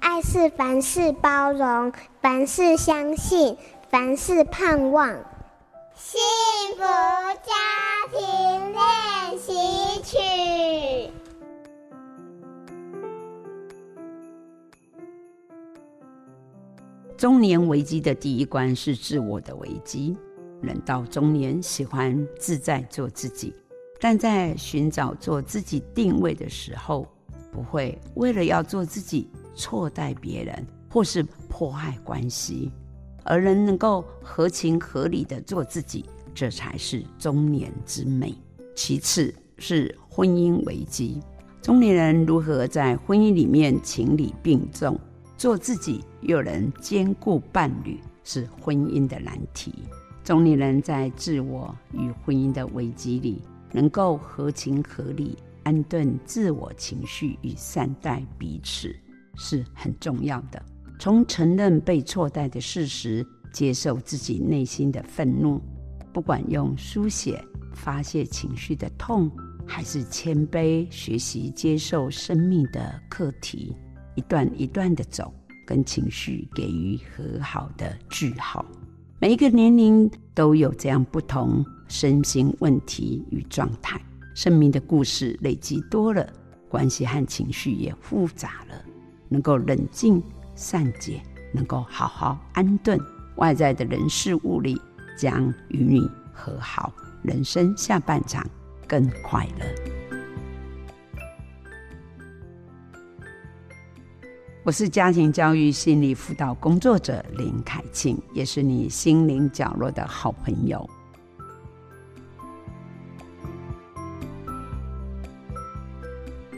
爱是凡事包容，凡事相信，凡事盼望。幸福家庭练习曲。中年危机的第一关是自我的危机。人到中年，喜欢自在做自己，但在寻找做自己定位的时候，不会为了要做自己错待别人，或是破坏关系。而人能够合情合理的做自己，这才是中年之美。其次是婚姻危机，中年人如何在婚姻里面情理并重，做自己又能兼顾伴侣，是婚姻的难题。中年人在自我与婚姻的危机里，能够合情合理、安顿自我情绪与善待彼此，是很重要的。从承认被错待的事实，接受自己内心的愤怒，不管用书写发泄情绪的痛，还是谦卑学习接受生命的课题，一段一段的走，跟情绪给予和好的句号。每一个年龄都有这样不同身心问题与状态，生命的故事累积多了，关系和情绪也复杂了，能够冷静。善解，能够好好安顿外在的人事物里，将与你和好，人生下半场更快乐。我是家庭教育心理辅导工作者林凯庆，也是你心灵角落的好朋友。